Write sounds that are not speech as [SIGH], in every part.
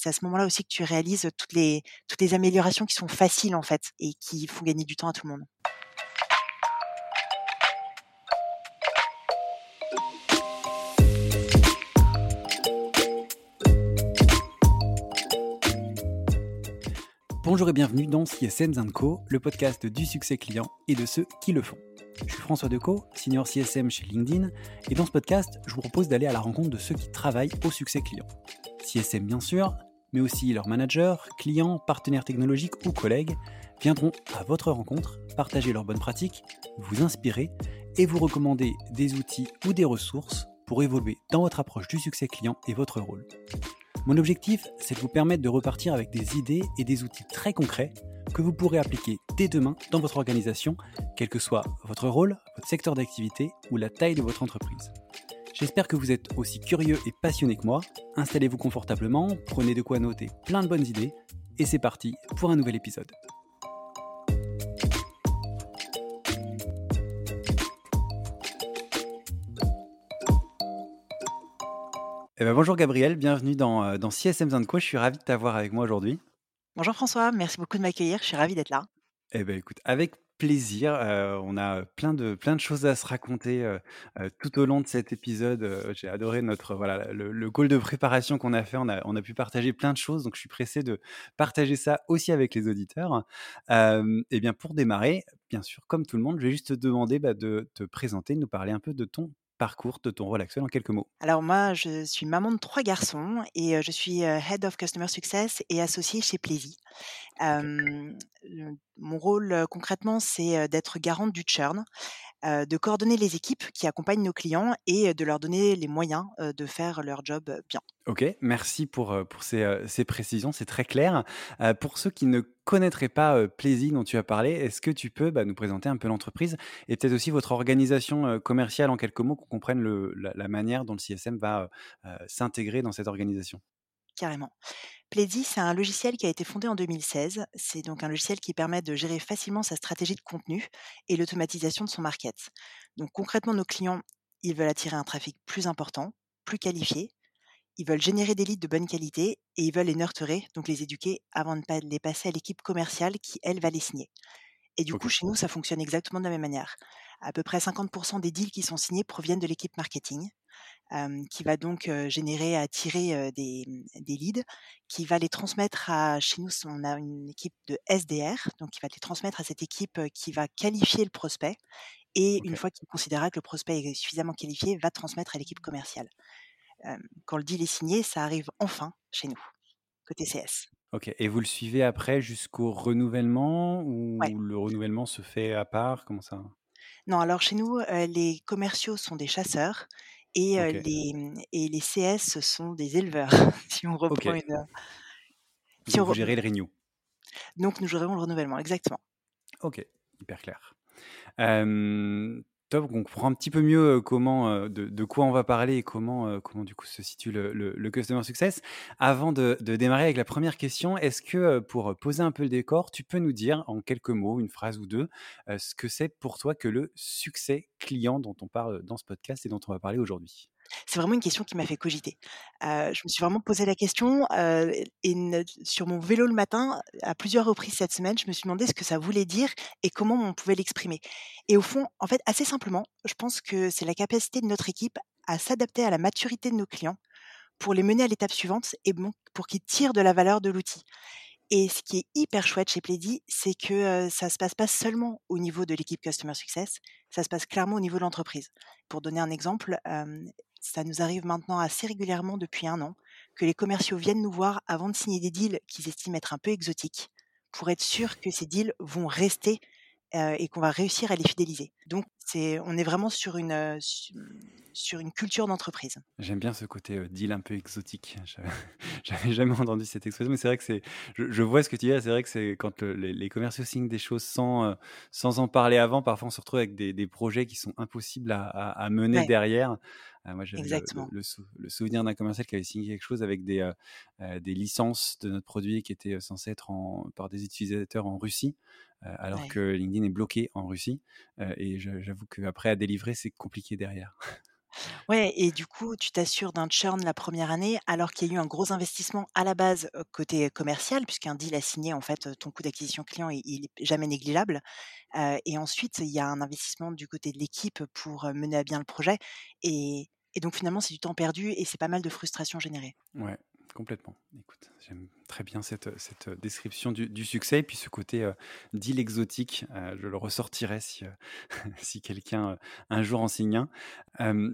C'est à ce moment-là aussi que tu réalises toutes les, améliorations qui sont faciles en fait et qui font gagner du temps à tout le monde. Bonjour et bienvenue dans CSM Co, le podcast du succès client et de ceux qui le font. Je suis François Decaux, senior CSM chez LinkedIn, et dans ce podcast, je vous propose d'aller à la rencontre de ceux qui travaillent au succès client. CSM bien sûr, mais aussi leurs managers, clients, partenaires technologiques ou collègues viendront à votre rencontre, partager leurs bonnes pratiques, vous inspirer et vous recommander des outils ou des ressources pour évoluer dans votre approche du succès client et votre rôle. Mon objectif, c'est de vous permettre de repartir avec des idées et des outils très concrets que vous pourrez appliquer dès demain dans votre organisation, quel que soit votre rôle, votre secteur d'activité ou la taille de votre entreprise. J'espère que vous êtes aussi curieux et passionné que moi. Installez-vous confortablement, prenez de quoi noter plein de bonnes idées, et c'est parti pour un nouvel épisode. Eh ben, bonjour Gabriel, bienvenue dans, euh, dans CSM Co. Je suis ravi de t'avoir avec moi aujourd'hui. Bonjour François, merci beaucoup de m'accueillir, je suis ravie d'être là. Eh ben, écoute, avec plaisir, on a plein de, plein de choses à se raconter tout au long de cet épisode. J'ai adoré notre voilà le, le de préparation qu'on a fait. On a, on a pu partager plein de choses, donc je suis pressé de partager ça aussi avec les auditeurs. et bien pour démarrer, bien sûr, comme tout le monde, je vais juste te demander bah, de te présenter, de nous parler un peu de ton parcours de ton rôle actuel en quelques mots. Alors moi, je suis maman de trois garçons et je suis Head of Customer Success et associée chez Plaisy. mon rôle concrètement, c'est d'être garante du churn, de coordonner les équipes qui accompagnent nos clients et de leur donner les moyens de faire leur job bien. Ok, merci pour, pour ces, précisions, c'est très clair. pour ceux qui ne connaîtraient pas Plaisy dont tu as parlé, est-ce que tu peux bah, nous présenter un peu l'entreprise et peut-être aussi votre organisation commerciale en quelques mots, qu'on comprenne le, la, manière dont le CSM va s'intégrer dans cette organisation? Carrément. Plaisy, c'est un logiciel qui a été fondé en 2016. C'est donc un logiciel qui permet de gérer facilement sa stratégie de contenu et l'automatisation de son market. Donc concrètement, nos clients, ils veulent attirer un trafic plus important, plus qualifié. Ils veulent générer des leads de bonne qualité et ils veulent les nurturer, donc les éduquer avant de les passer à l'équipe commerciale qui, elle, va les signer. Et du coup, chez nous, ça fonctionne exactement de la même manière. À peu près 50% des deals qui sont signés proviennent de l'équipe marketing qui va donc générer, attirer des, des, leads, qui va les transmettre à, chez nous, on a une équipe de SDR, donc qui va les transmettre à cette équipe qui va qualifier le prospect, et une fois qu'il considérera que le prospect est suffisamment qualifié, va transmettre à l'équipe commerciale. quand le deal est signé, ça arrive enfin chez nous, côté CS. Ok, et vous le suivez après jusqu'au renouvellement ou le renouvellement se fait à part? Comment ça? Non, alors chez nous, les commerciaux sont des chasseurs et, les, mmh, et les CS sont des éleveurs, [LAUGHS] si on reprend une. Si vous gérez le renew. Donc nous gérons le renouvellement, exactement. Ok, hyper clair. Top, on comprend un petit peu mieux comment, de, quoi on va parler et comment, comment du coup se situe le, Customer Success. Avant de, démarrer avec la première question, est-ce que pour poser un peu le décor, tu peux nous dire en quelques mots, une phrase ou deux, ce que c'est pour toi que le succès client dont on parle dans ce podcast et dont on va parler aujourd'hui? C'est vraiment une question qui m'a fait cogiter. je me suis vraiment posé la question et sur mon vélo le matin, à plusieurs reprises cette semaine, je me suis demandé ce que ça voulait dire et comment on pouvait l'exprimer. Et au fond, en fait, assez simplement, je pense que c'est la capacité de notre équipe à s'adapter à la maturité de nos clients pour les mener à l'étape suivante et pour qu'ils tirent de la valeur de l'outil. Et ce qui est hyper chouette chez Plaidy, c'est que ça se passe pas seulement au niveau de l'équipe Customer Success, ça se passe clairement au niveau de l'entreprise. Pour donner un exemple, ça nous arrive maintenant assez régulièrement depuis un an que les commerciaux viennent nous voir avant de signer des deals qu'ils estiment être un peu exotiques pour être sûr que ces deals vont rester et qu'on va réussir à les fidéliser. Donc, c'est, on est vraiment sur une, sur une culture d'entreprise. J'aime bien ce côté deal un peu exotique. [LAUGHS] J'avais jamais entendu cette expression, mais c'est vrai que c'est. Je, vois ce que tu dis. C'est vrai que c'est quand les, commerciaux signent des choses sans, sans en parler avant. Parfois, on se retrouve avec des, projets qui sont impossibles à, mener derrière. Moi, j'ai le, le, souvenir d'un commercial qui avait signé quelque chose avec des, des licences de notre produit qui étaient censées être en, par des utilisateurs en Russie. alors que LinkedIn est bloqué en Russie. et j'avoue qu'après à délivrer, c'est compliqué derrière. Ouais et du coup, tu t'assures d'un churn la première année, alors qu'il y a eu un gros investissement à la base, côté commercial, puisqu'un deal à signer, en fait, ton coût d'acquisition client, il il est jamais négligeable. Et ensuite, il y a un investissement du côté de l'équipe pour, mener à bien le projet et et donc finalement, c'est du temps perdu et c'est pas mal de frustration générée. Complètement. Écoute, j'aime très bien cette, cette description du, du succès et puis ce côté euh, deal exotique. euh, je le ressortirai si, euh, [LAUGHS] si quelqu'un euh, un jour en signe un.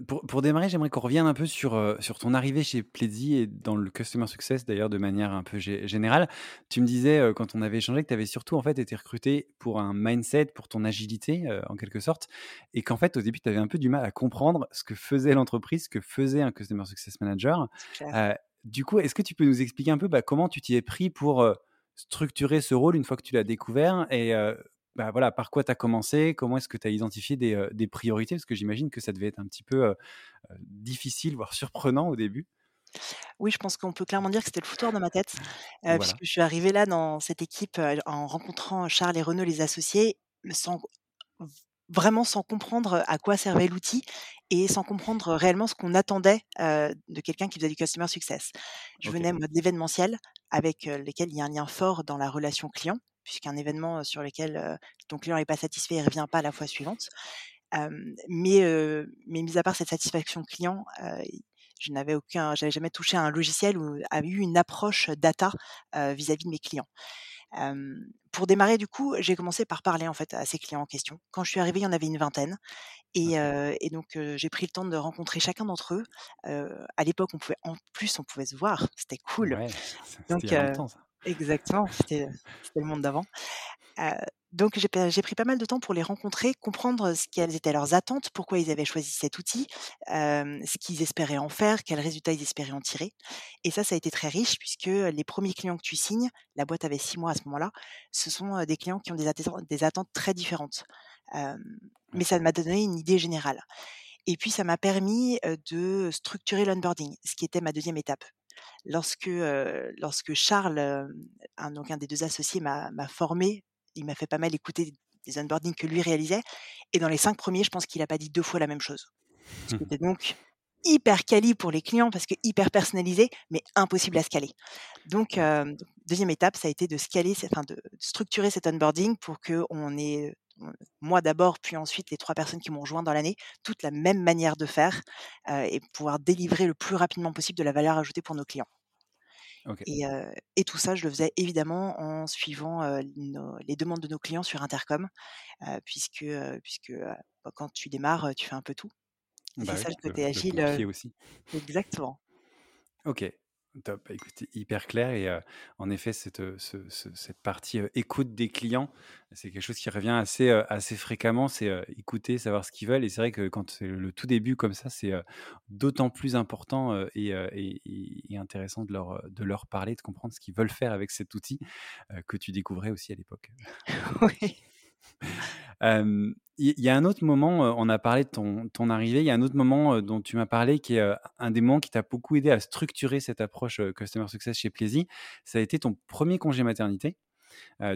Pour, pour démarrer, j'aimerais qu'on revienne un peu sur, sur ton arrivée chez Pledzi et dans le Customer Success d'ailleurs de manière un peu gé- générale. Tu me disais quand on avait échangé que tu avais surtout en fait été recruté pour un mindset, pour ton agilité en quelque sorte et qu'en fait au début tu avais un peu du mal à comprendre ce que faisait l'entreprise, ce que faisait un Customer Success Manager. Du coup, est-ce que tu peux nous expliquer un peu bah, comment tu t'y es pris pour euh, structurer ce rôle une fois que tu l'as découvert et euh, bah, voilà, par quoi tu as commencé? Comment est-ce que tu as identifié des, euh, des priorités? Parce que j'imagine que ça devait être un petit peu difficile, voire surprenant au début. Oui, je pense qu'on peut clairement dire que c'était le foutoir dans ma tête, puisque je suis arrivée là dans cette équipe, en rencontrant Charles et Renaud, les associés, sans vraiment sans comprendre, à quoi servait l'outil et sans comprendre réellement ce qu'on attendait, de quelqu'un qui faisait du customer success. Je venais moi de l'événementiel avec, lesquels il y a un lien fort dans la relation client, puisqu'un événement, sur lequel, ton client n'est pas satisfait, il ne revient pas la fois suivante. Mais, mais mis à part cette satisfaction client, je n'avais aucun j'avais jamais touché à un logiciel ou a eu une approche data, vis-à-vis de mes clients. Pour démarrer du coup, j'ai commencé par parler en fait à ces clients en question. Quand je suis arrivée, il y en avait une vingtaine et donc j'ai pris le temps de rencontrer chacun d'entre eux. À l'époque, on pouvait en plus, on pouvait se voir, [LAUGHS] c'était cool. Ouais, Donc longtemps ça. exactement, c'était le monde d'avant. Donc j'ai pris pas mal de temps pour les rencontrer, comprendre ce quelles étaient leurs attentes, pourquoi ils avaient choisi cet outil, ce qu'ils espéraient en faire, quels résultats ils espéraient en tirer et ça, ça a été très riche puisque, les premiers clients que tu signes, la boîte avait 6 mois à ce moment-là, ce sont, des clients qui ont des attentes très différentes. Mais ça m'a donné une idée générale et puis ça m'a permis, de structurer l'onboarding, ce qui était ma deuxième étape. Lorsque, lorsque Charles, un donc un des 2 associés m'a formée, il m'a fait pas mal écouter des onboardings que lui réalisait et dans les 5 premiers, je pense qu'il a pas dit 2 fois la même chose. Ce qui était donc hyper quali pour les clients parce que hyper personnalisé, mais impossible à scaler. Donc, hem, 2 étape, ça a été de scaler enfin de structurer cet onboarding pour qu'on ait, heu, moi d'abord, puis ensuite les 3 personnes qui m'ont rejoint dans l'année, toute la même manière de faire, heu et pouvoir délivrer le plus rapidement possible de la valeur ajoutée pour nos clients. Ok. Et tout ça, je le faisais évidemment en suivant, nos les demandes de nos clients sur intercom, puisque, puisque, bah, quand tu démarres, tu fais un peu tout c'est Bah oui, ça le le, côté le agile, pompier aussi. exactement. OK, top. Bah, écoute, c'est hyper clair et en effet, cette, heu, ce ce cette partie, écoute des clients, c'est quelque chose qui revient assez, assez fréquemment. C'est, écouter, savoir ce qu'ils veulent et c'est vrai que quand c'est le tout début comme ça, c'est, d'autant plus important, et intéressant de leur, de leur parler, de comprendre ce qu'ils veulent faire avec cet outil, que tu découvrais aussi à l'époque. [LAUGHS] [LAUGHS] Oui. Il y a un autre moment, on a parlé de ton arrivée, il y a un autre moment, dont tu m'as parlé qui est, un des moments qui t'a beaucoup aidé à structurer cette approche, customer success chez Plaisy. Ça a été ton premier congé maternité.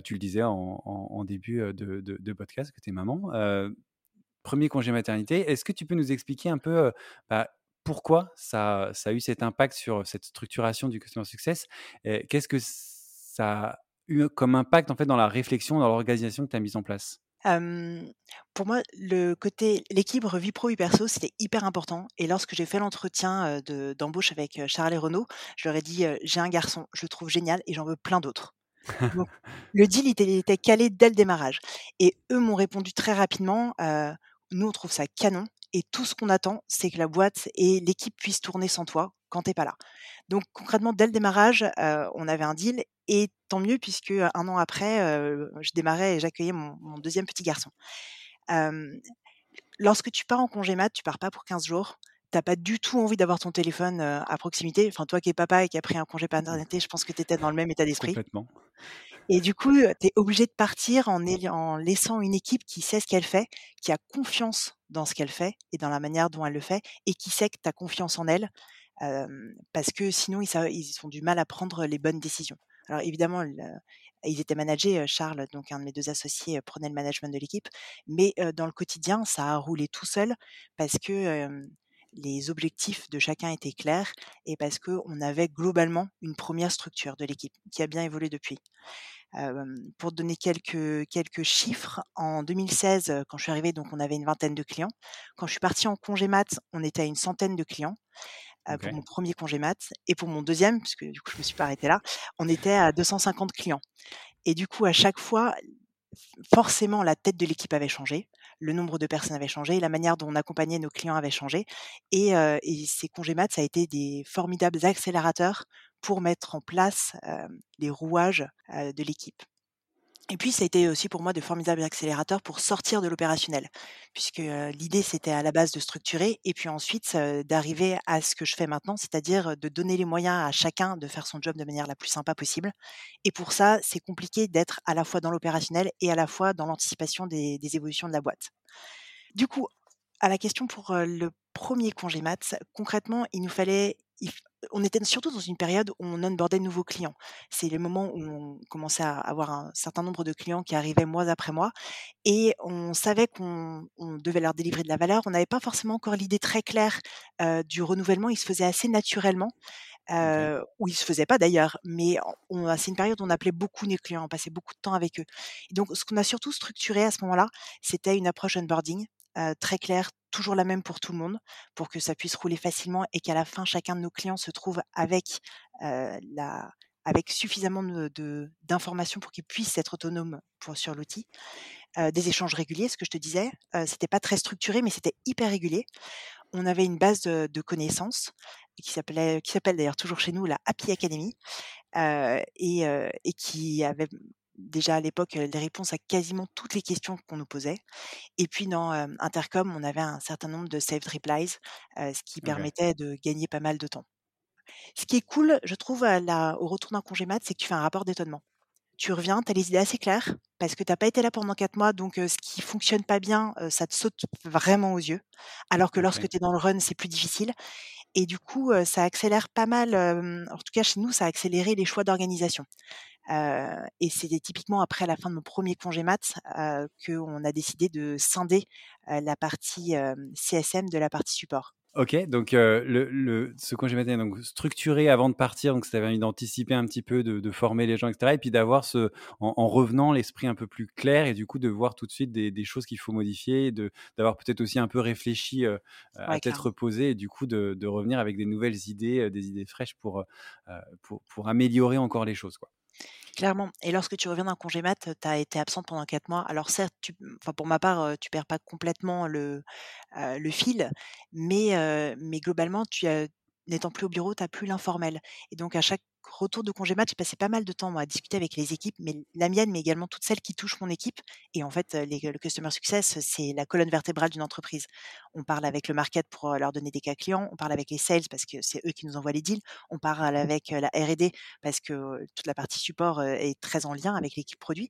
Tu le disais en début, de podcast que tu es maman. 1 congé maternité. Est-ce que tu peux nous expliquer un peu, bah, pourquoi ça a eu cet impact sur cette structuration du customer success? Qu'est-ce que ça a eu comme impact, en fait, dans la réflexion, dans l'organisation que tu as mise en place? Pour moi, le côté l'équilibre vie pro, vie perso, c'était hyper important et lorsque j'ai fait l'entretien, de d'embauche avec, Charles et Renaud, je leur ai dit, «J'ai un garçon, je le trouve génial et j'en veux plein d'autres». Donc [LAUGHS] le deal était il était calé dès le démarrage et eux m'ont répondu très rapidement, «Nous, on trouve ça canon et tout ce qu'on attend, c'est que la boîte et l'équipe puissent tourner sans toi quand tu es pas là». Donc concrètement, dès le démarrage, on avait un deal et tant mieux puisque, 1 an après, je démarrais et j'accueillais mon mon 2e petit garçon. Lorsque tu pars en congé mat, tu pars pas pour 15 jours. Tu as pas du tout envie d'avoir ton téléphone, à proximité. Enfin, toi qui es papa et qui a pris un congé paternité, je pense que tu étais dans le même état d'esprit. Complètement. Et du coup, tu es obligé de partir en en laissant une équipe qui sait ce qu'elle fait, qui a confiance dans ce qu'elle fait et dans la manière dont elle le fait et qui sait que tu as confiance en elle, parce que sinon ils ont du mal à prendre les bonnes décisions. Alors évidemment, ils étaient managés, Charles, donc un de mes 2 associés, prenait le management de l'équipe, mais dans le quotidien, ça a roulé tout seul parce que, les objectifs de chacun étaient clairs et parce qu'on avait globalement une première structure de l'équipe qui a bien évolué depuis. pour donner quelques, quelques chiffres, en 2016, quand je suis arrivée, donc on avait une vingtaine de clients. Quand je suis partie en congé mat, on était à une centaine de clients. Pour mon premier congé mat et pour mon deuxième, puisque du coup je me suis pas arrêtée là, on était à 250 clients. Et du coup, à chaque fois, forcément, la tête de l'équipe avait changé, le nombre de personnes avait changé, la manière dont on accompagnait nos clients avait changé. Et, ces congés maths, ça a été des formidables accélérateurs pour mettre en place les rouages de l'équipe. Et puis, ça a été aussi pour moi de formidables accélérateurs pour sortir de l'opérationnel, puisque l'idée, c'était à la base de structurer et puis ensuite d'arriver à ce que je fais maintenant, c'est-à-dire de donner les moyens à chacun de faire son job de manière la plus sympa possible. Et pour ça, c'est compliqué d'être à la fois dans l'opérationnel et à la fois dans l'anticipation des, des évolutions de la boîte. Du coup, à la question pour le premier congé mat, concrètement, il nous fallait on était surtout dans une période où on onboardait de nouveaux clients. C'est le moment où on commençait à avoir un certain nombre de clients qui arrivaient mois après mois et on savait qu'on devait leur délivrer de la valeur. On n'avait pas forcément encore l'idée très claire du renouvellement. Il se faisait assez naturellement. ou il se faisait pas d'ailleurs, mais c'est une période où on appelait beaucoup nos clients, on passait beaucoup de temps avec eux. Et donc, ce qu'on a surtout structuré à ce moment-là, c'était une approche onboarding très claire, toujours la même pour tout le monde, pour que ça puisse rouler facilement et qu'à la fin, chacun de nos clients se trouve avec, la, avec suffisamment d'informations pour qu'ils puissent être autonomes sur l'outil. des échanges réguliers, ce que je te disais. c'était pas très structuré, mais c'était hyper régulier. On avait une base de, connaissances qui s'appelait, qui s'appelle d'ailleurs toujours chez nous la Happy Academy, et, qui avait déjà à l'époque des réponses à quasiment toutes les questions qu'on nous posait. Et puis dans Intercom, on avait un certain nombre de saved replies, ce qui permettait de gagner pas mal de temps. Ce qui est cool, je trouve, au retour d'un congé mat, c'est que tu fais un rapport d'étonnement. Tu reviens, tu as les idées assez claires, parce que tu n'as pas été là pendant quatre mois, donc ce qui fonctionne pas bien, ça te saute vraiment aux yeux. Alors que lorsque tu es dans le run, c'est plus difficile. Et du coup, ça accélère pas mal, en tout cas chez nous, ça a accéléré les choix d'organisation et c'était typiquement après la fin de mon premier congé mat qu'on a décidé de scinder la partie CSM de la partie support. Ok, donc le, ce congé mat donc structuré avant de partir, donc ça avait d'anticiper un petit peu, de, former les gens, etc. Et puis d'avoir ce, en, revenant l'esprit un peu plus clair et du coup de voir tout de suite des, choses qu'il faut modifier, d'avoir peut-être aussi un peu réfléchi à tête reposée et du coup de, de, revenir avec des nouvelles idées, des idées fraîches pour, pour, pour améliorer encore les choses. Quoi. Clairement. Et lorsque tu reviens d'un congé mat, tu as été absente pendant quatre mois. Alors certes, tu, enfin pour ma part, tu perds pas complètement le, fil, mais, mais globalement, tu n'étant plus au bureau, tu n'as plus l'informel. Et donc à chaque retour de congé match, j'ai passé pas mal de temps à discuter avec les équipes, mais la mienne, mais également toutes celles qui touchent mon équipe. Et en fait, les, le customer success, c'est la colonne vertébrale d'une entreprise. On parle avec le market pour leur donner des cas clients, on parle avec les sales parce que c'est eux qui nous envoient les deals, on parle avec la R&D parce que toute la partie support est très en lien avec l'équipe produit.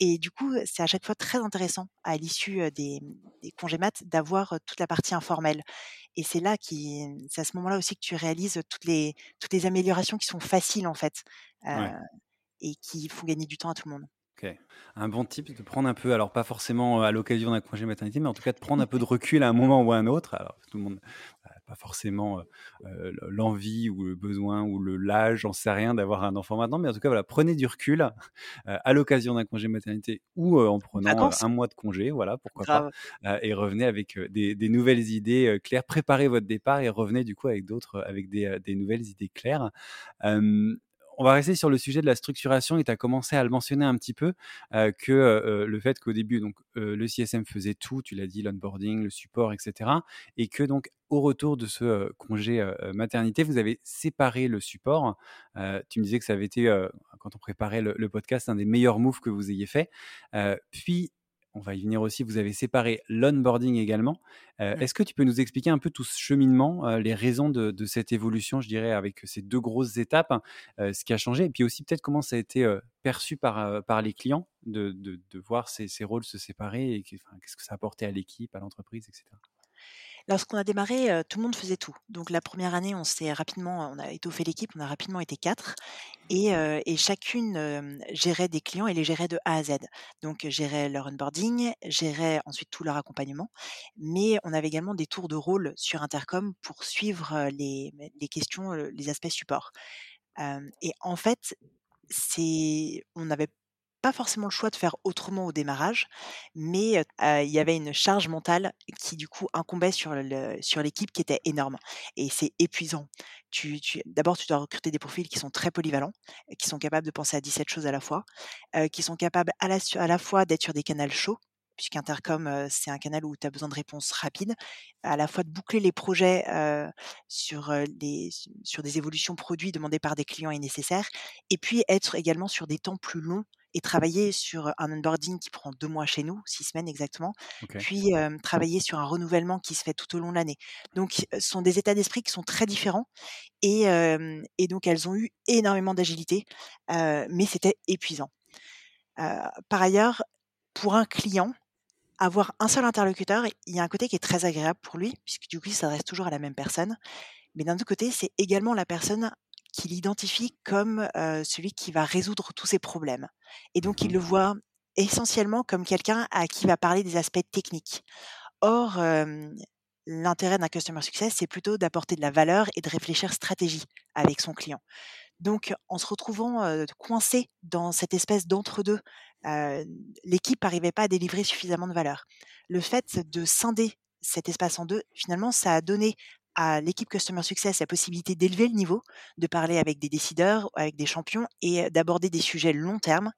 Et du coup, c'est à chaque fois très intéressant à l'issue des, des congés mat d'avoir toute la partie informelle. Et c'est là qui, c'est à ce moment-là aussi que tu réalises toutes les toutes les améliorations qui sont faciles en fait et qui font gagner du temps à tout le monde. Un bon type de prendre un peu, alors pas forcément à l'occasion d'un congé maternité, mais en tout cas de prendre un peu [LAUGHS] de recul à un moment ou à un autre. Alors tout le monde pas forcément l'envie ou le besoin ou le l'âge, j'en sais rien, d'avoir un enfant maintenant. Mais en tout cas, voilà, prenez du recul à l'occasion d'un congé maternité ou en prenant un mois de congé, voilà, pourquoi pas, et revenez avec des, nouvelles idées claires. Préparez votre départ et revenez du coup avec d'autres, avec des, des, nouvelles idées claires on va rester sur le sujet de la structuration et tu as commencé à le mentionner un petit peu, que le fait qu'au début, donc, le CSM faisait tout, tu l'as dit, l'onboarding, le support, etc. Et que donc, au retour de ce congé maternité, vous avez séparé le support. tu me disais que ça avait été, quand on préparait le, le, podcast, un des meilleurs moves que vous ayez fait. puis, on va y venir aussi, vous avez séparé l'onboarding également. Euh, est-ce que tu peux nous expliquer un peu tout ce cheminement, euh, les raisons de, cette évolution, je dirais, avec ces deux grosses étapes, euh, ce qui a changé, et puis aussi peut-être comment ça a été perçu par, par les clients de, de, voir ces, ces, rôles se séparer et qu'est-ce que ça a apporté à l'équipe, à l'entreprise, etc. Lorsqu'on a démarré, tout le monde faisait tout. Donc la première année, on s'est rapidement on a étoffé l'équipe, on a rapidement été 4 et heu et chacune, gérait des clients et les gérait de A à Z. Donc gérait leur onboarding, gérait ensuite tout leur accompagnement, mais on avait également des tours de rôle sur intercom pour suivre, les les questions, les aspects support. Et en fait, c'est on n'avait pas forcément le choix de faire autrement au démarrage, mais il y avait une charge mentale qui du coup incombait sur le sur l'équipe qui était énorme et c'est épuisant. D'abord tu dois recruter des profils qui sont très polyvalents, qui sont capables de penser à 17 choses à la fois, qui sont capables à la fois d'être sur des canals chauds, puisqu'intercom, c'est un canal où tu as besoin de réponses rapides, à la fois de boucler les projets, sur, des sur des évolutions produits demandées par des clients et nécessaires et puis être également sur des temps plus longs et travailler sur un onboarding qui prend 2 mois chez nous, 6 semaines exactement, puis, travailler sur un renouvellement qui se fait tout au long de l'année. Donc, ce sont des états d'esprit qui sont très différents et donc elles ont eu énormément d'agilité, mais c'était épuisant. Par ailleurs, pour un client, avoir un seul interlocuteur, il y a un côté qui est très agréable pour lui, puisque du coup, il s'adresse toujours à la même personne. Mais d'un autre côté, c'est également la personne qu'il identifie comme, celui qui va résoudre tous ses problèmes et donc il Mmh le voit essentiellement comme quelqu'un à qui il va parler des aspects techniques. Or, l'intérêt d'un customer success, c'est plutôt d'apporter de la valeur et de réfléchir stratégie avec son client. Donc en se retrouvant, coincé dans cette espèce d'entre-deux, l'équipe n'arrivait pas à délivrer suffisamment de valeur. Le fait de scinder cet espace en 2, finalement, ça a donné à l'équipe Customer Success la possibilité d'élever le niveau, de parler avec des décideurs, avec des champions et d'aborder des sujets long terme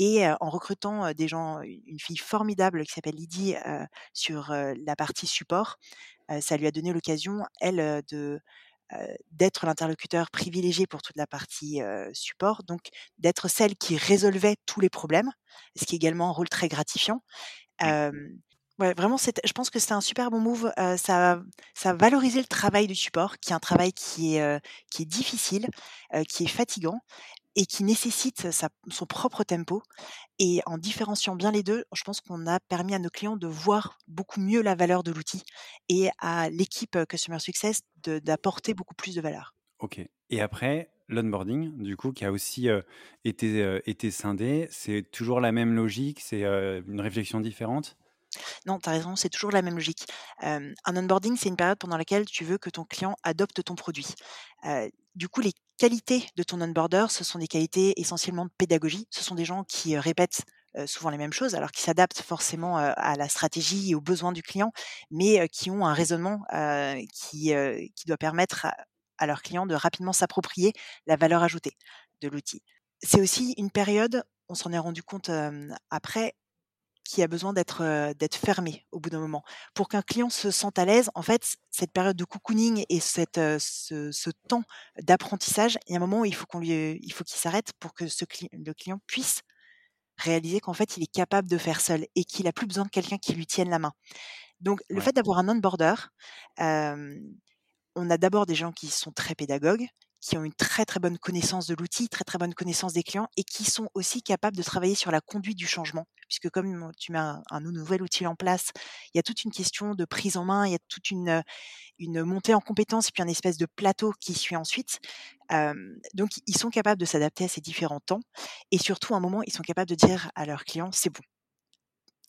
et en recrutant, des gens une fille formidable qui s'appelle Lydie, sur, la partie support, ça lui a donné l'occasion, elle, de, d'être l'interlocuteur privilégié pour toute la partie, support, donc d'être celle qui résolvait tous les problèmes, ce qui est également un rôle très gratifiant. Vraiment, je pense que c'était un super bon move, ça ça a valorisé le travail du support, qui est un travail qui est, difficile, qui est fatigant et qui nécessite son propre tempo et en différenciant bien les 2, je pense qu'on a permis à nos clients de voir beaucoup mieux la valeur de l'outil et à l'équipe, Customer Success d'apporter beaucoup plus de valeur. OK et après, l'onboarding, du coup, qui a aussi, été, scindé, c'est toujours la même logique? C'est, une réflexion différente? Non, tu as raison, c'est toujours la même logique. Un onboarding, c'est une période pendant laquelle tu veux que ton client adopte ton produit. Du coup, les qualités de ton onboarder, ce sont des qualités essentiellement de pédagogie. Ce sont des gens qui, répètent, souvent les mêmes choses, alors qui s'adaptent forcément, à la stratégie et aux besoins du client, mais, qui ont un raisonnement, qui, doit permettre à leurs clients de rapidement s'approprier la valeur ajoutée de l'outil. C'est aussi une période, on s'en est rendu compte, après, qui a besoin d'être, heu, d'être fermé au bout d'un moment. Pour qu'un client se sente à l'aise, en fait, cette période de cocooning et cette, ce ce temps d'apprentissage, il y a un moment où il faut qu'on lui, il faut qu'il s'arrête pour que ce cli le client puisse réaliser qu'en fait, il est capable de faire seul et qu'il a plus besoin de quelqu'un qui lui tienne la main. Donc le Ouais. fait d'avoir un onboarder, hem, on a d'abord des gens qui sont très pédagogues, qui ont une très, très bonne connaissance de l'outil, très, très bonne connaissance des clients et qui sont aussi capables de travailler sur la conduite du changement. Puisque comme tu mets un un nouvel outil en place, il y a toute une question de prise en main, il y a toute une, une montée en compétences et puis un espèce de plateau qui suit ensuite. Donc ils sont capables de s'adapter à ces différents temps et surtout à un moment, ils sont capables de dire à leurs clients: «C'est bon,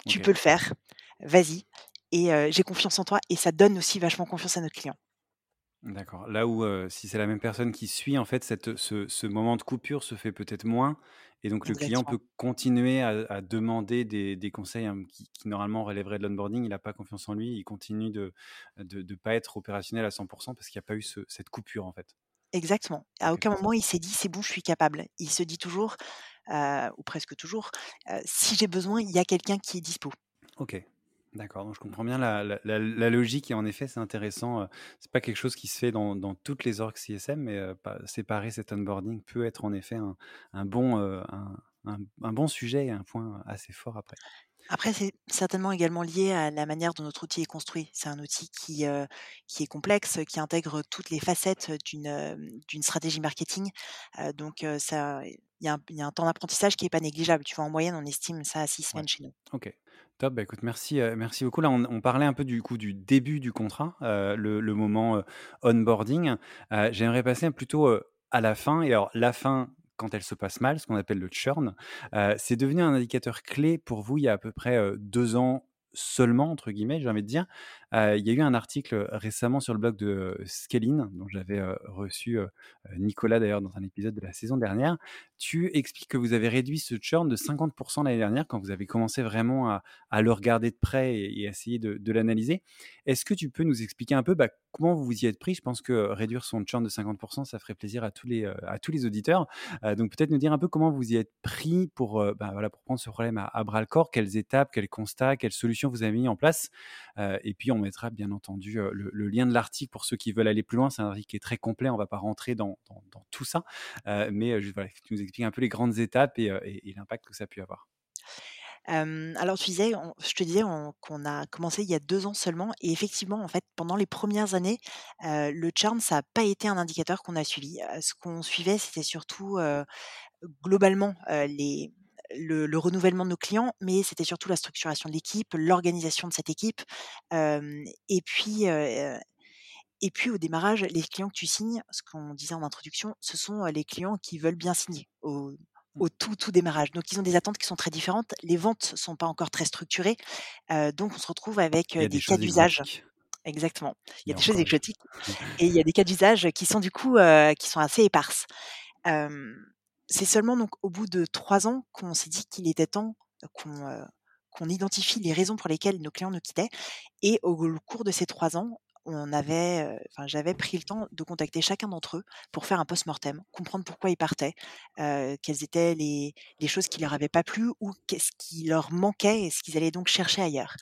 tu peux le faire, vas-y et heu, j'ai confiance en toi» et ça donne aussi vachement confiance à notre client. D'accord. Là où, si c'est la même personne qui suit, en fait, cette, ce ce moment de coupure se fait peut-être moins et donc le client Exactement. peut continuer à à demander des des conseils, hein, qui qui normalement relèveraient de l'onboarding. Il a pas confiance en lui, il continue de de de pas être opérationnel à 100 parce qu'il y a pas eu ce cette coupure, en fait. Exactement. À aucun moment il s'est dit: «C'est bon, je suis capable». Il se dit toujours, ou presque toujours, «Si j'ai besoin, il y a quelqu'un qui est dispo». OK. D'accord, donc je comprends bien la la la la logique et en effet, c'est intéressant, heu, c'est pas quelque chose qui se fait dans dans toutes les orgs CSM, mais pas séparer cet onboarding peut être en effet un un bon, heu, un un un bon sujet et un point assez fort après. Après, c'est certainement également lié à la manière dont notre outil est construit. C'est un outil qui, qui est complexe, qui intègre toutes les facettes d'une, stratégie marketing, donc ça il y a un il y a un temps d'apprentissage qui est pas négligeable. Tu vois, en moyenne, on estime ça à 6 Ouais. semaines chez nous. OK. Top, bah, écoute, merci, heu, merci beaucoup. Là, on parlait un peu du coup du début du contrat, heu, le moment, heu, onboarding. J'aimerais passer plutôt, à la fin et alors la fin, quand elle se passe mal, ce qu'on appelle le churn, c'est devenu un indicateur clé pour vous il y a à peu près, heu, 2 ans «seulement» entre guillemets, j'ai envie de dire. Il y a eu un article, récemment sur le blog de, heu, Scaling, dont j'avais, reçu, Nicolas d'ailleurs dans un épisode de la saison dernière. Tu expliques que vous avez réduit ce churn de 50 l'année dernière quand vous avez commencé vraiment à le regarder de près et et essayer de l'analyser. Est-ce que tu peux nous expliquer un peu, bah, comment vous vous y êtes pris? Je pense que réduire son churn de 50 ça ferait plaisir à tous les, à tous les auditeurs. Donc peut-être nous dire un peu comment vous y êtes pris pour, bah, voilà, pour prendre ce problème à bras le corps? Quelles étapes, quels constats, quelles solutions vous avez mis en place? Et puis on mettra bien entendu, heu, le lien de l'article pour ceux qui veulent aller plus loin. C'est un article qui est très complet, on va pas rentrer dans tout ça. Heu, mais, que tu nous expliques un peu les grandes étapes et l'impact que ça a pu avoir. Alors tu disais, on je te disais on qu'on a commencé il y a 2 ans seulement et effectivement, en fait, pendant les premières années, le churn, ça a pas été un indicateur qu'on a suivi. Ce qu'on suivait, c'était surtout, globalement, les le le renouvellement de nos clients, mais c'était surtout la structuration de l'équipe, l'organisation de cette équipe, et puis, et puis au démarrage, les clients que tu signes, ce qu'on disait en introduction, ce sont, les clients qui veulent bien signer au Mmh. au tout, tout démarrage. Donc ils ont des attentes qui sont très différentes. Les ventes sont pas encore très structurées, donc on se retrouve avec, des des cas d'usage exactement. Il y a des choses exotiques et il y a des cas d'usage qui sont du coup, qui sont assez éparses. C'est seulement donc au bout de 3 ans qu'on s'est dit qu'il était temps qu'on, identifie les raisons pour lesquelles nos clients nous quittaient et au au cours de ces 3 ans, on avait, heu, enfin j'avais pris le temps de contacter chacun d'entre eux pour faire un post-mortem, comprendre pourquoi ils partaient, quelles étaient les les choses qui leur avaient pas plu ou qu'est-ce qui leur manquait et ce qu'ils allaient donc chercher ailleurs.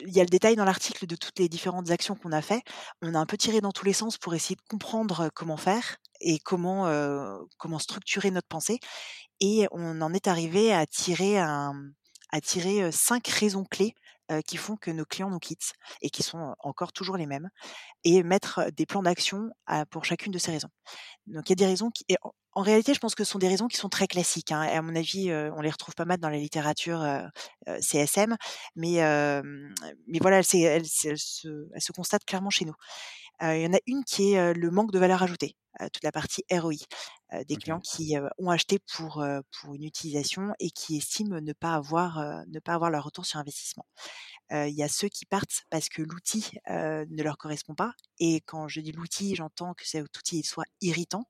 Il y a le détail dans l'article de toutes les différentes actions qu'on a fait. On a un peu tiré dans tous les sens pour essayer de comprendre, comment faire et comment, structurer notre pensée et on en est arrivé à tirer 5 raisons clés, heu, qui font que nos clients nous quittent et qui sont encore toujours les mêmes et mettre des plans d'action pour chacune de ces raisons. Donc il y a des raisons qui et en réalité, je pense que ce sont des raisons qui sont très classiques, hein à mon avis, on les retrouve pas mal dans la littérature, CSM, mais mais voilà, elles se constatent clairement chez nous. Il y en a une qui est, le manque de valeur ajoutée, toute la partie ROI, heu, des clients qui, heu, ont acheté pour, heu, pour une utilisation et qui estiment ne pas avoir, ne pas avoir leur retour sur investissement. Il y a ceux qui partent parce que l'outil, ne leur correspond pas et quand je dis l'outil, j'entends que cet outil il soit irritant,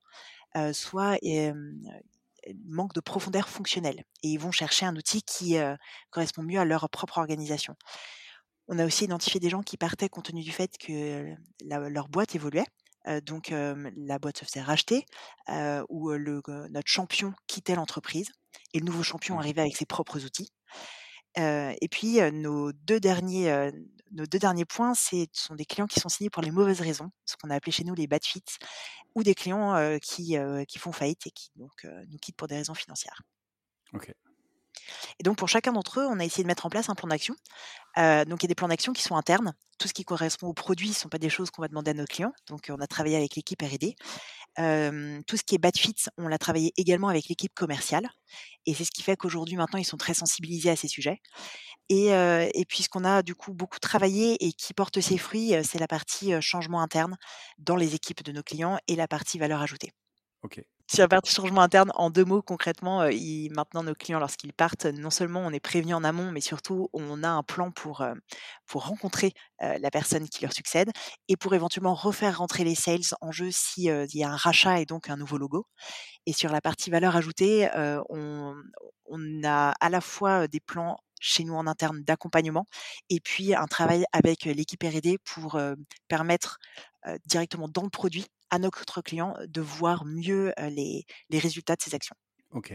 soit manque de profondeur fonctionnelle et ils vont chercher un outil qui, correspond mieux à leur propre organisation. On a aussi identifié des gens qui partaient compte tenu du fait que la leur boîte évoluait, donc la boîte se faisait racheter, ou le notre champion quittait l'entreprise et le nouveau champion Mmh. arrivait avec ses propres outils. Et puis, nos 2 derniers, nos 2 derniers points, ce sont des clients qui sont signés pour les mauvaises raisons, ce qu'on a appelé chez nous les bad fits ou des clients, qui, qui font faillite et qui donc, nous quittent pour des raisons financières. OK. Et donc pour chacun d'entre eux, on a essayé de mettre en place un plan d'action. Heu, donc il y a des plans d'action qui sont internes. Tout ce qui correspond aux produits, ne sont pas des choses qu'on va demander à nos clients. Donc on a travaillé avec l'équipe R&D. Hem, tout ce qui est bad fit, on l'a travaillé également avec l'équipe commerciale et c'est ce qui fait qu'aujourd'hui, maintenant, ils sont très sensibilisés à ces sujets et puis ce qu'on a du coup beaucoup travaillé et qui porte ses fruits, c'est la partie, changement interne dans les équipes de nos clients et la partie valeur ajoutée. Sur la partie changement interne, en 2 mots concrètement, ils maintenant nos clients lorsqu'ils partent, non seulement on est prévenus en amont, mais surtout on a un plan pour, heu, pour rencontrer, heu, la personne qui leur succède et pour éventuellement refaire rentrer les sales en jeu si, heu, il y a un rachat et donc un nouveau logo. Et sur la partie valeur ajoutée, on a à la fois, des plans chez nous en interne d'accompagnement et puis un travail avec, l'équipe R&D pour, permettre, directement dans le produit à notre client de voir mieux, les les résultats de ses actions. OK.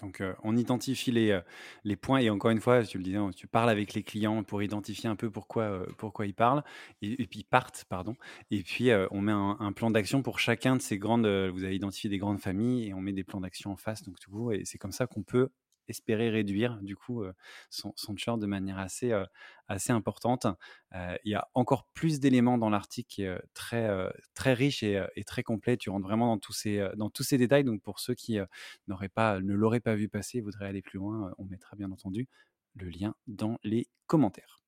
Donc, on identifie les, les points et encore une fois, tu le disais, hein, tu parles avec les clients pour identifier un peu pourquoi, pourquoi ils parlent et et puis partent, pardon et puis, on met un plan d'action pour chacun de ces grandes, vous avez identifié des grandes familles et on met des plans d'action en face, donc coup et c'est comme ça qu'on peut espérer réduire du coup son, son churn de manière assez, assez importante. il y a encore plus d'éléments dans l'article qui est très, très riche et, très complet. Tu rentres vraiment dans tous ces, dans tous ces détails. Donc pour ceux qui n'auraient pas, ne l'auraient pas vu passer et voudraient aller plus loin, on mettra bien entendu le lien dans les commentaires.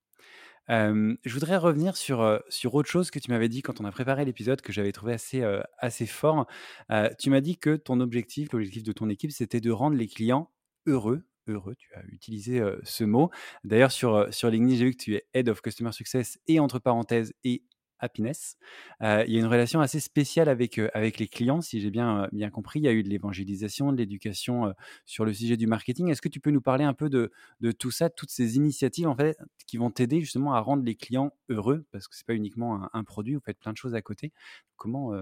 je voudrais revenir sur, sur autre chose que tu m'avais dit quand on a préparé l'épisode que j'avais trouvé assez, assez fort. tu m'as dit que ton objectif, l'objectif de ton équipe, c'était de rendre les clients heureux. Heureux, tu as utilisé ce mot. D'ailleurs, sur, LinkedIn, j'ai vu que tu es Head of Customer Success et entre parenthèses et happiness. il y a une relation assez spéciale avec, avec les clients, si j'ai bien, bien compris. Il y a eu de l'évangélisation, de l'éducation sur le sujet du marketing. Est-ce que tu peux nous parler un peu de, de tout ça, toutes ces initiatives en fait, qui vont t'aider justement à rendre les clients heureux? Parce que ce n'est pas uniquement un, produit, vous faites plein de choses à côté. Comment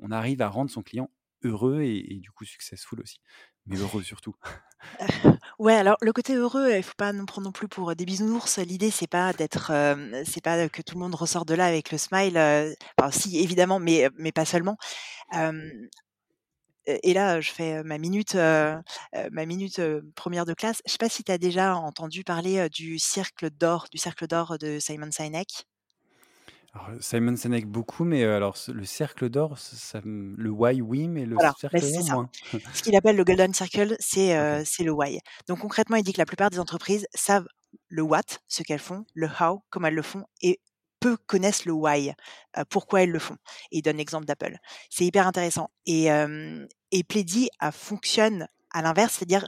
on arrive à rendre son client heureux et, et du coup successful aussi, mais heureux [LAUGHS] surtout Ouais, alors le côté heureux, il faut pas nous prendre non plus pour des bisounours. L'idée, c'est pas d'être, c'est pas que tout le monde ressort de là avec le smile. enfin, si évidemment, mais mais pas seulement. et là, je fais ma minute, ma minute première de classe. Je sais pas si tu as déjà entendu parler du cercle d'or, du cercle d'or de Simon Sinek? Simon Sinek beaucoup, mais alors le cercle d'or, le why oui, mais le Voilà, cercle d'or moins. Ce qu'il appelle le golden circle, c'est, [LAUGHS] OK. c'est le why. Donc concrètement, il dit que la plupart des entreprises savent le what, ce qu'elles font, le how, comment elles le font et peu connaissent le why, pourquoi elles le font et il donne l'exemple d'Apple. C'est hyper intéressant et et Pleddy, fonctionne à l'inverse, c'est-à-dire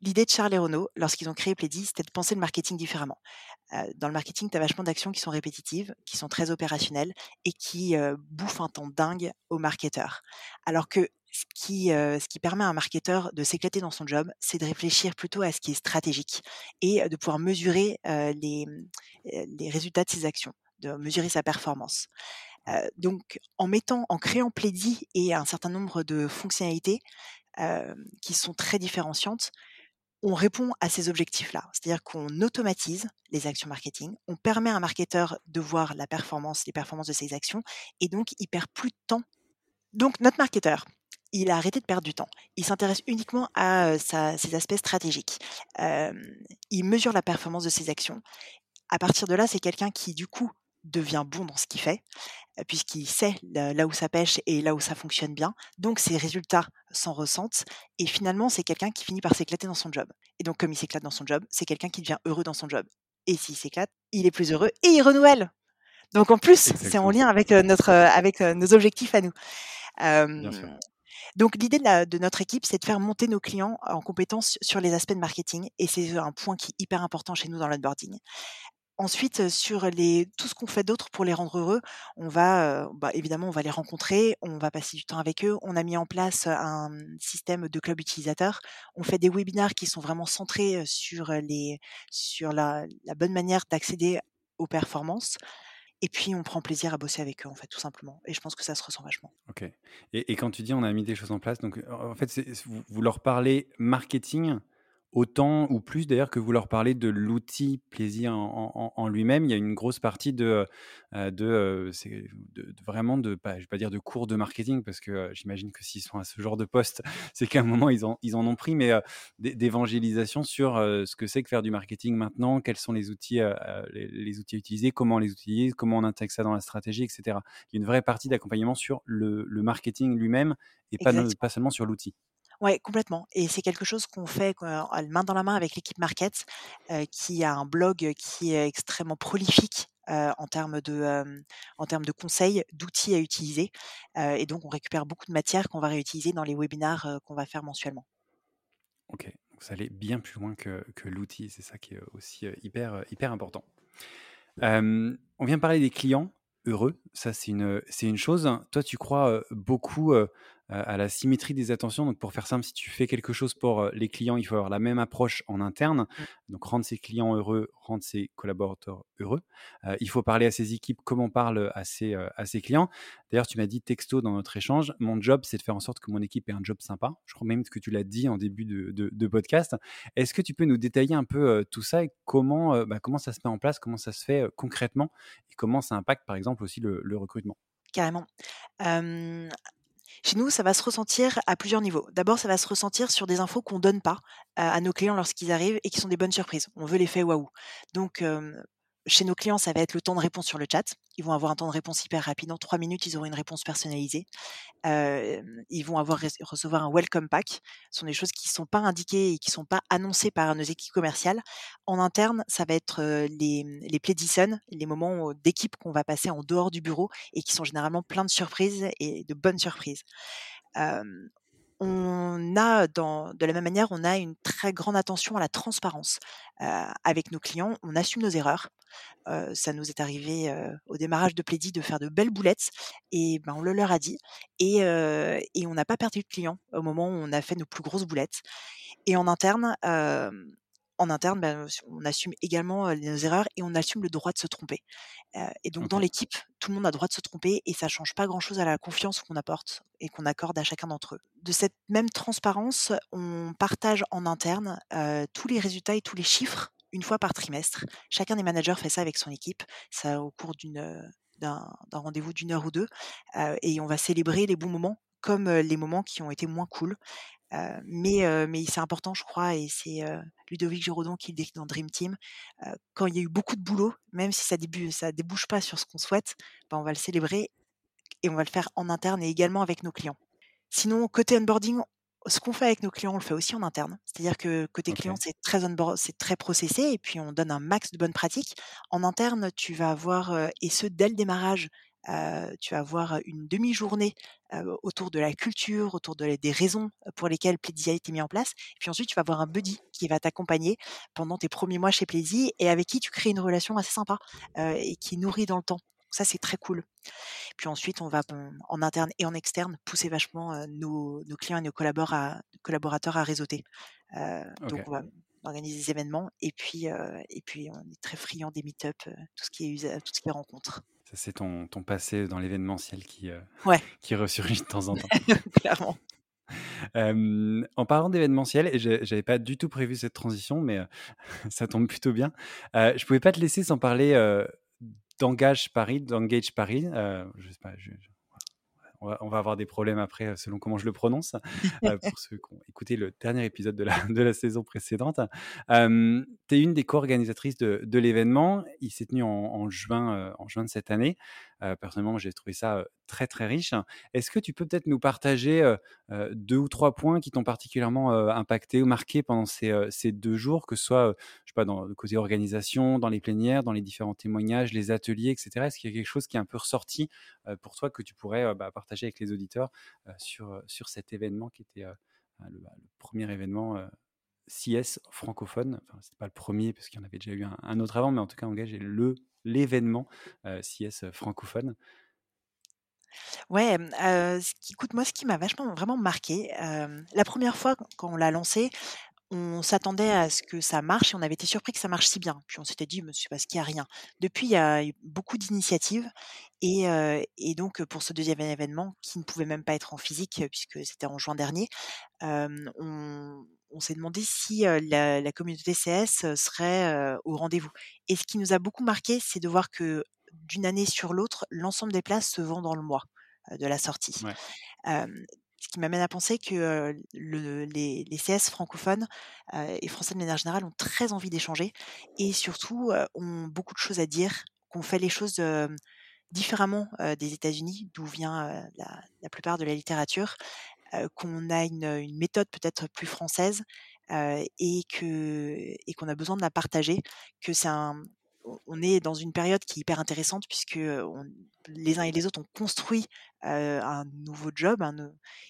l'idée de Charles et Renaud, lorsqu'ils ont créé Pleddy, c'était de penser le marketing différemment dans le marketing, tu as vachement d'actions qui sont répétitives, qui sont très opérationnelles et qui bouffent un temps dingue aux marketeurs. Alors que ce qui, ce qui permet à un marketeur de s'éclater dans son job, c'est de réfléchir plutôt à ce qui est stratégique et de pouvoir mesurer les, les résultats de ses actions, de mesurer sa performance. donc, en mettant, en créant Plaidy et un certain nombre de fonctionnalités qui sont très différenciantes, on répond à ces objectifs-là. C'est-à-dire qu'on automatise les actions marketing, on permet à un marketeur de voir les performances de ses actions, et donc il perd plus de temps. Donc notre marketeur, il a arrêté de perdre du temps. Il s'intéresse uniquement à ses aspects stratégiques. il mesure la performance de ses actions. À partir de là, c'est quelqu'un qui, du coup, devient bon dans ce qu'il fait, puisqu'il sait là où ça pêche et là où ça fonctionne bien. Donc ses résultats s'en ressentent. Et finalement, c'est quelqu'un qui finit par s'éclater dans son job. Et donc, comme il s'éclate dans son job, c'est quelqu'un qui devient heureux dans son job. Et s'il s'éclate, il est plus heureux et il renouvelle. Donc en plus, c'est en lien avec notre avec nos objectifs à nous. donc l'idée de, de, notre équipe, c'est de faire monter nos clients en compétences sur les aspects de marketing, et c'est un point qui est hyper important chez nous dans l'onboarding. Ensuite, sur tout ce qu'on fait d'autre pour les rendre heureux, on va, bah, évidemment, on va les rencontrer, on va passer du temps avec eux. On a mis en place un système de club utilisateur. On fait des webinaires qui sont vraiment centrés sur la bonne manière d'accéder aux performances et puis on prend plaisir à bosser avec eux, en fait, tout simplement et je pense que ça se ressent vachement. OK et quand tu dis: «On a mis des choses en place», donc en fait, vous leur parlez marketing autant ou plus d'ailleurs que vous leur parlez de l'outil plaisir en, en, lui-même. Il y a une grosse partie de, euh, de, euh, de, vraiment de, pas, je vais pas dire de cours de marketing parce que euh, j'imagine que s'ils sont à ce genre de poste, [LAUGHS] c'est qu'à un moment ils en, ils en ont pris, mais d'évangélisation sur ce que c'est que faire du marketing maintenant, quels sont les outils, les, outils à utiliser, comment les utiliser, comment on intègre ça dans la stratégie, etc. Il y a une vraie partie d'accompagnement sur le, le marketing lui-même et pas, pas seulement sur l'outil. Ouais, complètement et c'est quelque chose qu'on fait main dans la main avec l'équipe market, qui a un blog qui est extrêmement prolifique, en termes de, en termes de conseils, d'outils à utiliser, et donc on récupère beaucoup de matière qu'on va réutiliser dans les webinars, qu'on va faire mensuellement. OK, ça allait bien plus loin que que l'outil, c'est ça qui est aussi, hyper, hyper important. on vient parler des clients heureux, ça c'est une, c'est une chose. Toi, tu crois, beaucoup, à la symétrie des attentions. Donc, pour faire simple, si tu fais quelque chose pour les clients, il faut avoir la même approche en interne. Mmh. Donc, rendre ses clients heureux, rendre ses collaborateurs heureux. il faut parler à ses équipes comme on parle à ses, à ses clients. D'ailleurs, tu m'as dit texto dans notre échange, mon job, c'est de faire en sorte que mon équipe ait un job sympa. Je crois même que tu l'as dit en début de, de, podcast. Est-ce que tu peux nous détailler un peu tout ça et comment, bah, comment ça se met en place, comment ça se fait concrètement et comment ça impacte, par exemple, aussi le, le recrutement? Carrément Chez nous, ça va se ressentir à plusieurs niveaux. D'abord, ça va se ressentir sur des infos qu'on donne pas à à nos clients lorsqu'ils arrivent et qui sont des bonnes surprises. On veut l'effet waouh. Donc, hem, chez nos clients, ça va être le temps de réponse sur le chat. Ils vont avoir un temps de réponse hyper rapide. En 3 minutes, ils auront une réponse personnalisée. Ils vont avoir rece recevoir un welcome pack. Ce sont des choses qui sont pas indiquées et qui sont pas annoncées par nos équipes commerciales. En interne, ça va être, les, les les moments, d'équipe qu'on va passer en dehors du bureau et qui sont généralement pleins de surprises et de bonnes surprises. On a dans de la même manière, on a une très grande attention à la transparence. Heu, avec nos clients, on assume nos erreurs. Heu, ça nous est arrivé, heu, au démarrage de Pleddy de faire de belles boulettes et ben, on le leur a dit et heu et on n'a pas perdu de clients au moment où on a fait nos plus grosses boulettes et en interne, hem, en interne, ben, on assume également, nos erreurs et on assume le droit de se tromper. Et donc dans l'équipe, tout le monde a le droit de se tromper et ça change pas grand chose à la confiance qu'on apporte et qu'on accorde à chacun d'entre eux. De cette même transparence, on partage en interne, tous les résultats et tous les chiffres une fois par trimestre. Chacun des managers fait ça avec son équipe. Ça au cours d'une, d'un rendez-vous d'une heure ou 2, heu et on va célébrer les bons moments comme, les moments qui ont été moins cool. Mais c'est important je crois et c'est, Ludovic Giraudon qui le dit dans Dream Team, quand il y a eu beaucoup de boulot, même si ça débu ça débouche pas sur ce qu'on souhaite, ben, on va le célébrer et on va le faire en interne et également avec nos clients. Sinon, côté onboarding, ce qu'on fait avec nos clients, on le fait aussi en interne. C'est-à-dire que côté client, c'est très c'est très processé et puis on donne un max de bonnes pratiques. En interne, tu vas avoir, et ce dès le démarrage, heu, tu vas avoir une demi-journée, autour de la culture, autour de des raisons pour lesquelles Pledzy a été mis en place. Et puis ensuite, tu vas avoir un buddy qui va t'accompagner pendant tes premiers mois chez Pledzy et avec qui tu crées une relation assez sympa, et qui nourrit dans le temps. Ça, c'est très cool. Puis ensuite, on va bon, en interne et en externe pousser vachement, nos nos clients et nos collabora collaborateurs à réseauter. Heu, donc on va organiser des événements et puis, heu et puis on est très friands des meet-up, tout ce qui est tout ce qui est rencontres. Ça, c'est ton ton passé dans l'événementiel qui, Ouais, [LAUGHS] qui ressurgit de temps en temps. [LAUGHS] clairement. En parlant d'événementiel et j'avais pas du tout prévu cette transition, mais, heu, [LAUGHS] ça tombe plutôt bien. Heu, je pouvais pas te laisser sans parler, heu, d'Engage Paris d'Engage Paris, je sais pas, je je on va, on va avoir des problèmes après euh, selon comment je le prononce, [LAUGHS] euh, pour ceux qui ont écouté le dernier épisode de la, [LAUGHS] de la saison précédente. Euh, tu es une des co-organisatrices de, de l'événement. Il s'est tenu en, en juin, euh, en juin de cette année. Euh, personnellement, j'ai trouvé ça très très riche. Est-ce que tu peux peut-être nous partager deux ou trois points qui t'ont particulièrement impacté ou marqué pendant ces, ces deux jours, que ce soit, je sais pas, dans le côté organisation, dans les plénières, dans les différents témoignages, les ateliers, etc. Est-ce qu'il y a quelque chose qui est un peu ressorti pour toi que tu pourrais bah, partager avec les auditeurs sur, sur cet événement qui était le, bah, le premier événement CS francophone. Enfin, c'était pas le premier parce qu'il y en avait déjà eu un, autre avant, mais en tout cas, Engage est l'événement euh, CS francophone. Ouais, ce qui écoute, moi, ce qui m'a vachement vraiment marqué, la première fois quand on l'a lancé, on s'attendait à ce que ça marche et on avait été surpris que ça marche si bien. Puis on s'était dit: «Mais c'est parce qu'il y a rien». Depuis, il y a eu beaucoup d'initiatives et et donc pour ce deuxième événement qui ne pouvait même pas être en physique, puisque c'était en juin dernier, on on s'est demandé si, la la communauté CS, serait, au rendez-vous et ce qui nous a beaucoup marqué, c'est de voir que d'une année sur l'autre, l'ensemble des places se vend dans le mois, de la sortie. Ouais, ce qui m'amène à penser que, le les les CS francophones, et français de manière générale ont très envie d'échanger et surtout, ont beaucoup de choses à dire, qu'on fait les choses, différemment, des États-Unis, d'où vient, la la plupart de la littérature, qu'on a une, une méthode peut-être plus française, et que et qu'on a besoin de la partager, que c'est un on est dans une période qui est hyper intéressante puisque, on les uns et les autres ont construit, un nouveau job, un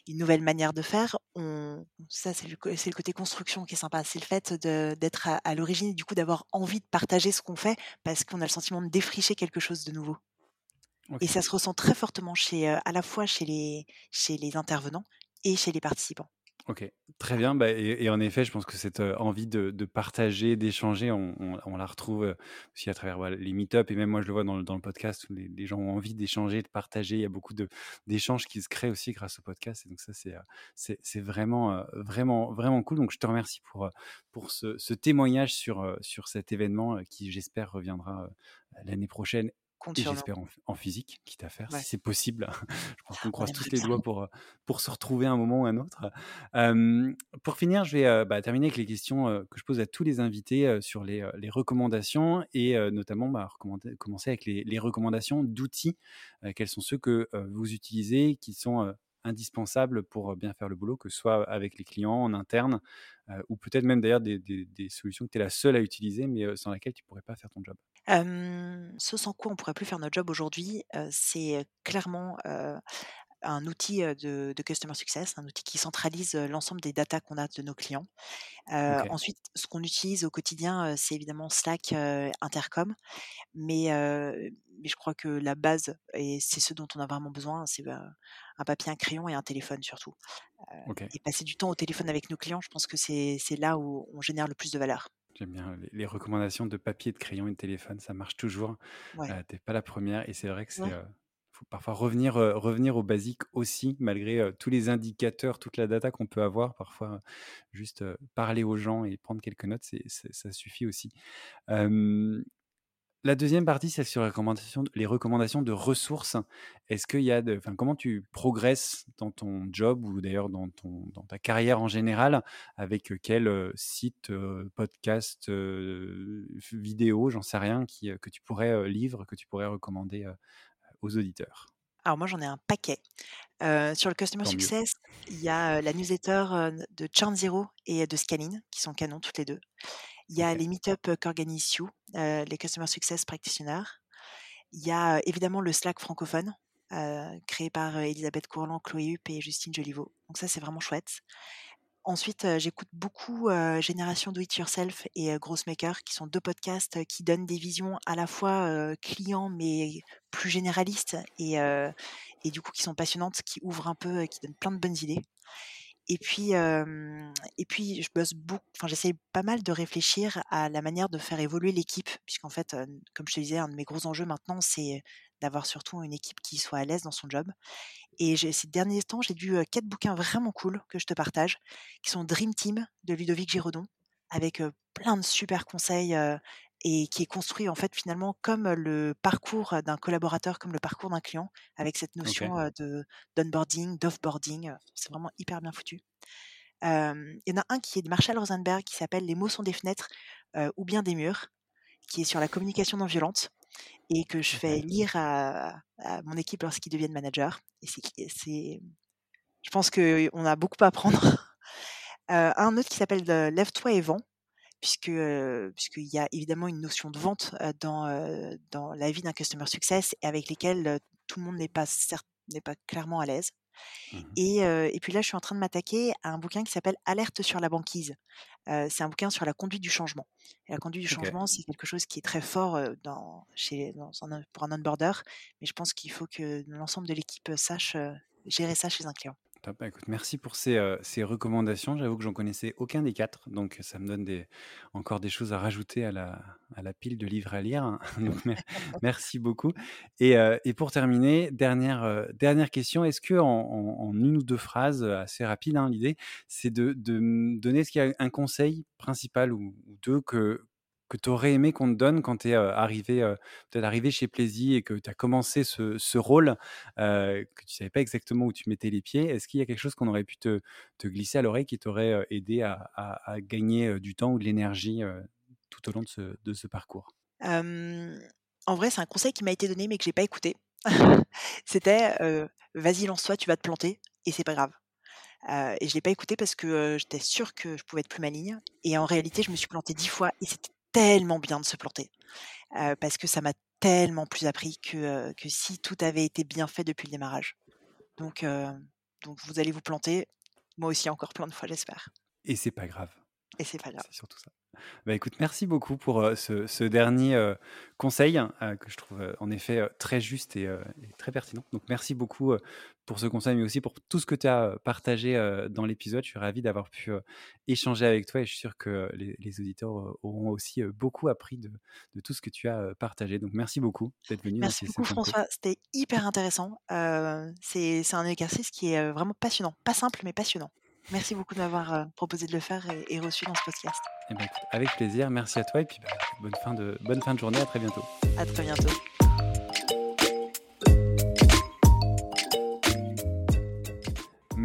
une nouvelle manière de faire. On ça c'est le côté construction qui est sympa. C'est le fait d'être à à l'origine et du coup d'avoir envie de partager ce qu'on fait parce qu'on a le sentiment de défricher quelque chose de nouveau et ça se ressent très fortement chez, à la fois chez les chez les intervenants chez les participants. Ok, très bien. Bah, et, en effet, je pense que cette euh, envie de, partager, d'échanger, on, la retrouve euh, aussi à travers les meet-up. Et même moi, je le vois dans le, podcast où les, gens ont envie d'échanger, de partager. Il y a beaucoup d'échanges qui se créent aussi grâce au podcast. Et donc ça, c'est, euh, vraiment, vraiment, vraiment cool. Donc je te remercie pour, pour ce, ce témoignage sur, sur cet événement qui, j'espère, reviendra l'année prochaine compte Et j'espère en, en physique, quitte à faire, Ouais. si c'est possible. [LAUGHS] Je pense qu'on On croise tous les doigts pour, euh, pour se retrouver un moment ou un autre. Euh, pour finir, je vais euh, bah, terminer avec les questions euh, que je pose à tous les invités sur les, les recommandations et notamment bah, commencer avec les, les recommandations d'outils. Quels sont ceux que vous utilisez, qui sont indispensables pour bien faire le boulot, que ce soit avec les clients, en interne, ou peut-être même d'ailleurs des, des- des solutions que tu es la seule à utiliser, mais sans laquelle tu pourrais pas faire ton job. Ce sans quoi on pourrait plus faire notre job aujourd'hui, c'est, clairement, un outil, de de customer success, un outil qui centralise, l'ensemble des datas qu'on a de nos clients. Ensuite, ce qu'on utilise au quotidien, c'est évidemment Slack, Intercom, mais je crois que la base et c'est ce dont on a vraiment besoin, c'est, heu, un papier, un crayon et un téléphone surtout. Et passer du temps au téléphone avec nos clients, je pense que c'est là où on génère le plus de valeur. J'aime bien les, les recommandations de papier, de crayon et de téléphone, ça marche toujours. Ouais. Euh, T'es pas la première et c'est vrai que c'est euh, faut parfois revenir euh, revenir aux basiques aussi, malgré euh, tous les indicateurs, toute la data qu'on peut avoir. Parfois, juste parler aux gens et prendre quelques notes, ça suffit aussi. La deuxième partie, c'est sur les recommandations, les recommandations de ressources. Est-ce qu'il y a de, enfin, comment tu progresses dans ton job ou d'ailleurs dans ton, dans ta carrière en général avec quel euh, site, euh, podcast, euh, vidéo, j'en sais rien, qui, que tu pourrais livre, que tu pourrais recommander aux auditeurs? Alors moi, j'en ai un paquet. Sur le customer Tant mieux. success, il y a, la newsletter, de Churn Zero et de Scaling qui sont canons toutes les 2. Il y a les meet-up, qu'organise You, les customer success practitioners. Il y a, évidemment le Slack francophone, créé par, Elisabeth Courland, Chloé Huppe et Justine Joliveau. Donc ça, c'est vraiment chouette. Ensuite, j'écoute beaucoup, Génération Do It Yourself et heu, Grossmaker qui sont 2 podcasts, qui donnent des visions à la fois, clients mais plus généralistes et et du coup qui sont passionnantes, qui ouvrent un peu, et qui donnent plein de bonnes idées. Et puis, hem et puis je bosse beaucoup enfin j'essaye pas mal de réfléchir à la manière de faire évoluer l'équipe puisqu'en fait, comme je te disais, un de mes gros enjeux maintenant, c'est d'avoir surtout une équipe qui soit à l'aise dans son job. Et ces derniers temps, j'ai lu, 4 bouquins vraiment cool que je te partage, qui sont Dream Team de Ludovic Giraudon, avec, plein de super conseils, et qui est construit en fait finalement comme, le parcours, d'un collaborateur, comme le parcours d'un client, avec cette notion, de d'onboarding, d'offboarding, c'est vraiment hyper bien foutu. Il y en a un qui est de Marshall Rosenberg qui s'appelle «Les mots sont des fenêtres, ou bien des murs», qui est sur la communication non violente et que je fais lire à à mon équipe lorsqu'ils deviennent managers et c'est je pense qu'on a beaucoup à apprendre. [LAUGHS] Un autre qui s'appelle, Lève-toi et vends, puisque, heu, puisqu'il y a évidemment une notion de vente, dans, dans la vie d'un customer success et avec lesquels, tout le monde n'est pas n'est pas clairement à l'aise mhm, et et puis là, je suis en train de m'attaquer à un bouquin qui s'appelle Alerte sur la banquise. C'est un bouquin sur la conduite du changement et la conduite du changement, c'est quelque chose qui est très fort, dans chez dans pour un onboarder, mais je pense qu'il faut que l'ensemble de l'équipe, sache, gérer ça chez un client. Top. Bah, écoute, merci pour ces, euh, ces recommandations. J'avoue que j'en connaissais aucun des quatre, donc ça me donne encore des choses à rajouter à la, pile de livres à lire. hein. [LAUGHS] Merci beaucoup. Et, euh, pour terminer, dernière, euh, dernière question. Est-ce que en, une ou deux phrases, assez rapide, hein, l'idée, c'est de, donner a un conseil principal ou deux que, que tu aurais aimé qu'on te donne quand tu es arrivé, euh, arrivé chez Plaisy et que tu as commencé ce, ce rôle que tu savais pas exactement où tu mettais les pieds. Est-ce qu'il y a quelque chose qu'on aurait pu te, te glisser à l'oreille qui t'aurait aidé à, à- gagner du temps ou de l'énergie tout au long de ce, de ce parcours? En vrai, c'est un conseil qui m'a été donné, mais que j'ai pas écouté. [LAUGHS] C'était, «Vas-y, lance-toi, tu vas te planter et c'est pas grave». Et je l'ai pas écouté parce que, j'étais sûre que je pouvais être plus maligne et en réalité, je me suis plantée 10 fois et c'était tellement bien de se planter, parce que ça m'a tellement plus appris que, si tout avait été bien fait depuis le démarrage. Donc donc vous allez vous planter, moi aussi encore plein de fois, j'espère Et c'est pas grave. Et c'est pas grave. C'est surtout ça. Bah, écoute, merci beaucoup pour euh, ce, ce dernier euh, conseil euh, que je trouve en effet très juste et, et très pertinent. Donc merci beaucoup pour ce conseil, mais aussi pour tout ce que tu as partagé dans l'épisode. Je suis ravi d'avoir pu échanger avec toi et je suis sûr que les, les auditeurs auront aussi beaucoup appris de, de tout ce que tu as partagé. Donc merci beaucoup d'être venu dans Merci beaucoup CSM Co. François, c'était hyper intéressant. C'est un exercice qui est, vraiment passionnant. Pas simple, mais passionnant. Merci beaucoup de m'avoir, heu, proposé de le faire et et reçu dans ce podcast. Eh ben, écoute, avec plaisir, merci à toi et puis bah, bonne, fin de, bonne fin de journée, à très bientôt. À très bientôt.